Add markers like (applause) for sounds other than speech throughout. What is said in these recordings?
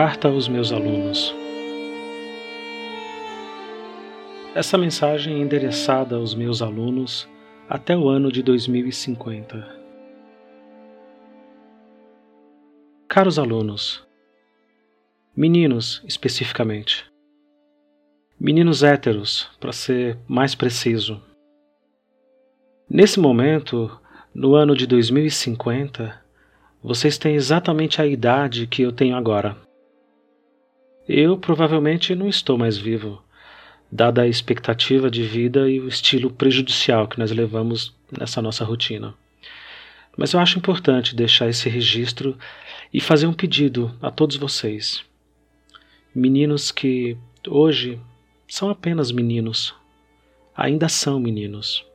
Carta aos meus alunos. Essa mensagem é endereçada aos meus alunos até o ano de 2050. Caros alunos, meninos especificamente, meninos héteros, para ser mais preciso. Nesse momento, no ano de 2050, vocês têm exatamente a idade que eu tenho agora. Eu provavelmente não estou mais vivo, dada a expectativa de vida e o estilo prejudicial que nós levamos nessa nossa rotina. Mas eu acho importante deixar esse registro e fazer um pedido a todos vocês. Meninos que hoje são apenas meninos, ainda são meninos.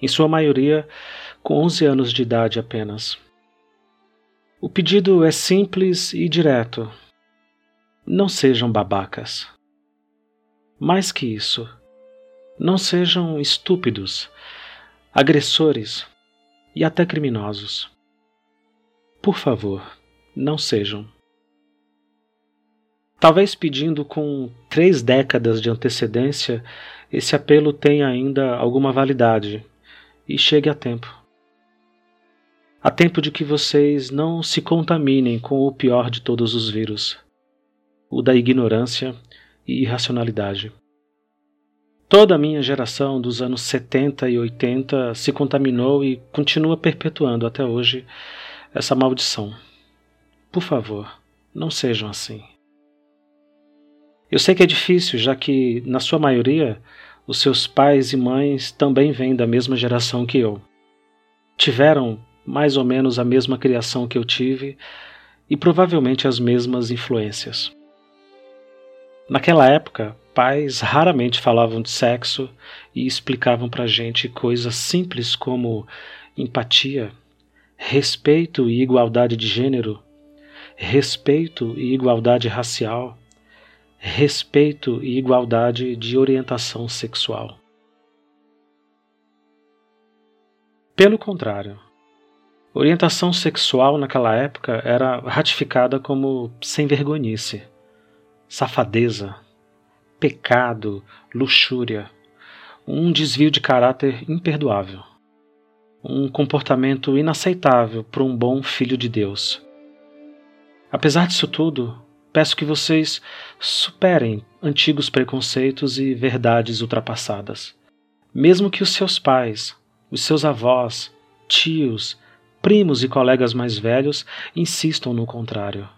Em sua maioria, com 11 anos de idade apenas. O pedido é simples e direto não sejam babacas. Mais que isso, não sejam estúpidos, agressores e até criminosos. Por favor, não sejam. Talvez pedindo com três décadas de antecedência, esse apelo tenha ainda alguma validade e chegue a tempo. A tempo de que vocês não se contaminem com o pior de todos os vírus o da ignorância e irracionalidade. Toda a minha geração dos anos 70 e 80 se contaminou e continua perpetuando até hoje essa maldição. Por favor, não sejam assim. Eu sei que é difícil, já que, na sua maioria, os seus pais e mães também vêm da mesma geração que eu. Tiveram mais ou menos a mesma criação que eu tive e provavelmente as mesmas influências. Naquela época, pais raramente falavam de sexo e explicavam para gente coisas simples como empatia, respeito e igualdade de gênero, respeito e igualdade racial, respeito e igualdade de orientação sexual. Pelo contrário, orientação sexual naquela época era ratificada como sem vergonhice safadeza, pecado, luxúria, um desvio de caráter imperdoável, um comportamento inaceitável para um bom filho de Deus. Apesar disso tudo, peço que vocês superem antigos preconceitos e verdades ultrapassadas. Mesmo que os seus pais, os seus avós, tios, primos e colegas mais velhos insistam no contrário.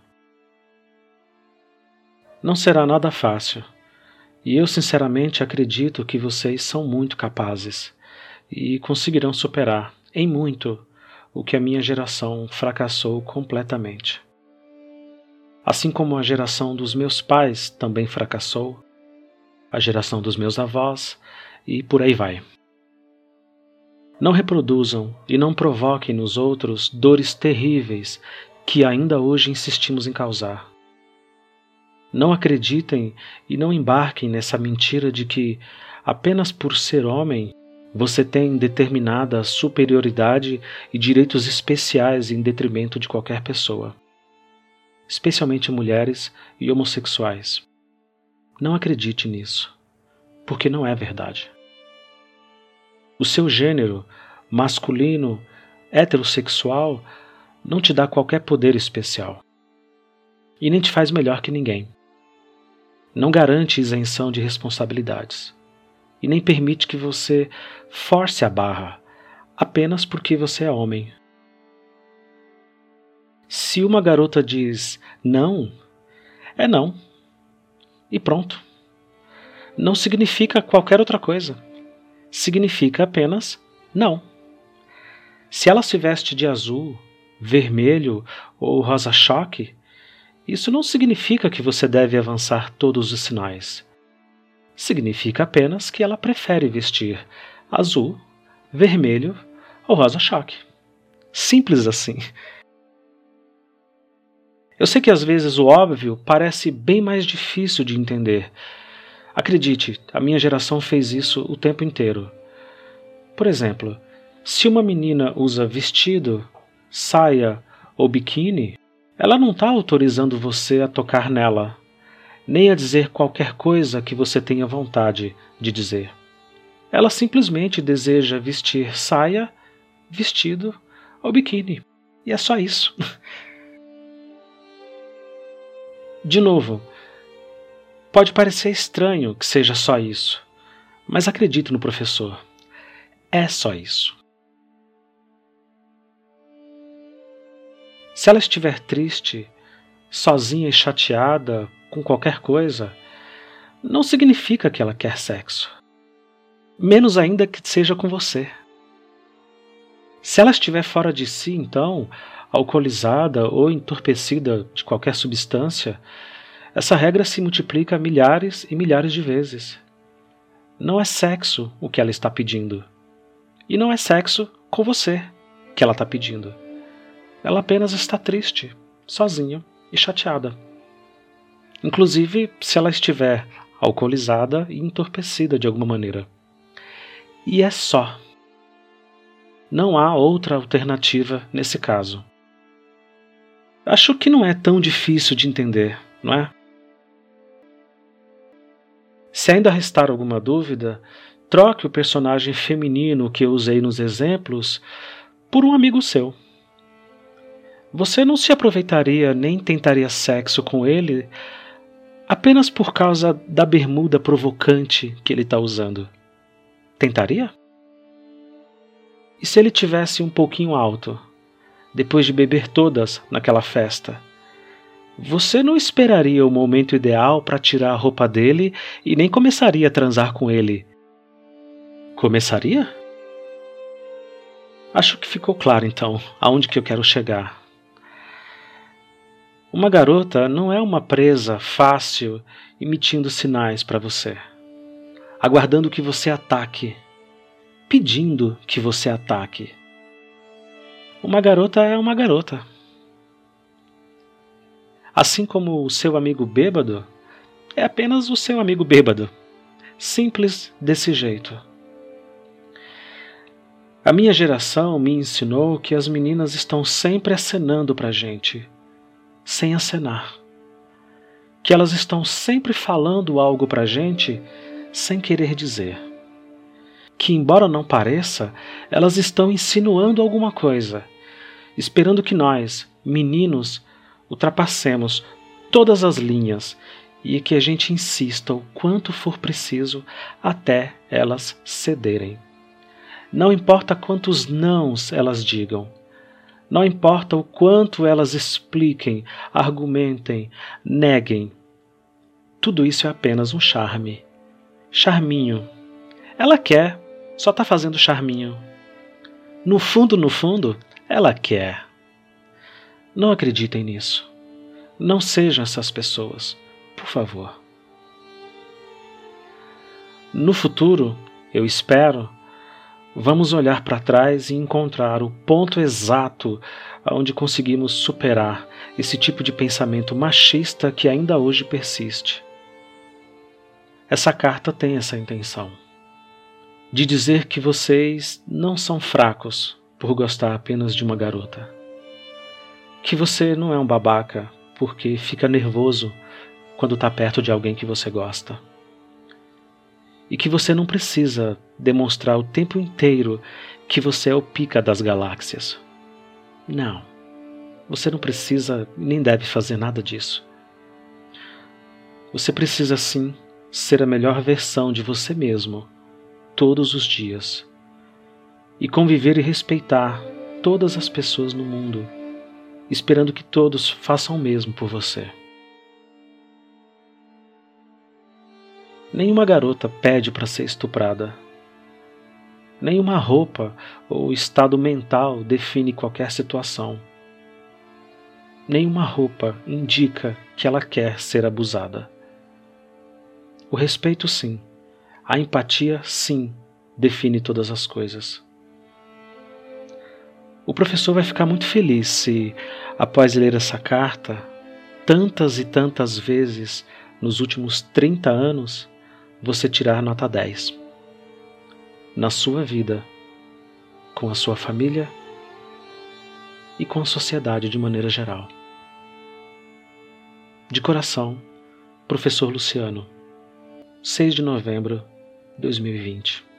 Não será nada fácil. E eu sinceramente acredito que vocês são muito capazes e conseguirão superar, em muito, o que a minha geração fracassou completamente. Assim como a geração dos meus pais também fracassou, a geração dos meus avós e por aí vai. Não reproduzam e não provoquem nos outros dores terríveis que ainda hoje insistimos em causar. Não acreditem e não embarquem nessa mentira de que, apenas por ser homem, você tem determinada superioridade e direitos especiais em detrimento de qualquer pessoa, especialmente mulheres e homossexuais. Não acredite nisso, porque não é verdade. O seu gênero, masculino, heterossexual, não te dá qualquer poder especial e nem te faz melhor que ninguém não garante isenção de responsabilidades e nem permite que você force a barra apenas porque você é homem. Se uma garota diz não, é não. E pronto. Não significa qualquer outra coisa. Significa apenas não. Se ela se veste de azul, vermelho ou rosa-choque, isso não significa que você deve avançar todos os sinais. Significa apenas que ela prefere vestir azul, vermelho ou rosa-choque. Simples assim. Eu sei que às vezes o óbvio parece bem mais difícil de entender. Acredite, a minha geração fez isso o tempo inteiro. Por exemplo, se uma menina usa vestido, saia ou biquíni, Ela não está autorizando você a tocar nela, nem a dizer qualquer coisa que você tenha vontade de dizer. Ela simplesmente deseja vestir saia, vestido ou biquíni. E é só isso. (laughs) De novo, pode parecer estranho que seja só isso, mas acredite no professor. É só isso. Se ela estiver triste, sozinha e chateada com qualquer coisa, não significa que ela quer sexo. Menos ainda que seja com você. Se ela estiver fora de si, então, alcoolizada ou entorpecida de qualquer substância, essa regra se multiplica milhares e milhares de vezes. Não é sexo o que ela está pedindo. E não é sexo com você que ela está pedindo. Ela apenas está triste, sozinha e chateada. Inclusive se ela estiver alcoolizada e entorpecida de alguma maneira. E é só. Não há outra alternativa nesse caso. Acho que não é tão difícil de entender, não é? Se ainda restar alguma dúvida, troque o personagem feminino que eu usei nos exemplos por um amigo seu. Você não se aproveitaria nem tentaria sexo com ele apenas por causa da bermuda provocante que ele está usando. Tentaria? E se ele tivesse um pouquinho alto? depois de beber todas naquela festa. Você não esperaria o momento ideal para tirar a roupa dele e nem começaria a transar com ele. Começaria? Acho que ficou claro então aonde que eu quero chegar. Uma garota não é uma presa fácil emitindo sinais para você, aguardando que você ataque, pedindo que você ataque. Uma garota é uma garota. Assim como o seu amigo bêbado é apenas o seu amigo bêbado. Simples desse jeito. A minha geração me ensinou que as meninas estão sempre acenando pra gente, sem acenar. Que elas estão sempre falando algo pra gente sem querer dizer. Que, embora não pareça, elas estão insinuando alguma coisa esperando que nós, meninos, ultrapassemos todas as linhas e que a gente insista o quanto for preciso até elas cederem. Não importa quantos nãos elas digam, não importa o quanto elas expliquem, argumentem, neguem. Tudo isso é apenas um charme. Charminho. Ela quer, só está fazendo charminho. No fundo, no fundo, ela quer. Não acreditem nisso. Não sejam essas pessoas, por favor. No futuro, eu espero, vamos olhar para trás e encontrar o ponto exato onde conseguimos superar esse tipo de pensamento machista que ainda hoje persiste. Essa carta tem essa intenção de dizer que vocês não são fracos, por gostar apenas de uma garota. Que você não é um babaca porque fica nervoso quando está perto de alguém que você gosta. E que você não precisa demonstrar o tempo inteiro que você é o pica das galáxias. Não. Você não precisa nem deve fazer nada disso. Você precisa sim ser a melhor versão de você mesmo todos os dias e conviver e respeitar todas as pessoas no mundo, esperando que todos façam o mesmo por você. Nenhuma garota pede para ser estuprada. Nenhuma roupa ou estado mental define qualquer situação. Nenhuma roupa indica que ela quer ser abusada. O respeito, sim. A empatia, sim, define todas as coisas. O professor vai ficar muito feliz se, após ler essa carta, tantas e tantas vezes nos últimos 30 anos, você tirar nota 10. Na sua vida, com a sua família e com a sociedade de maneira geral. De coração, Professor Luciano. 6 de novembro de 2020.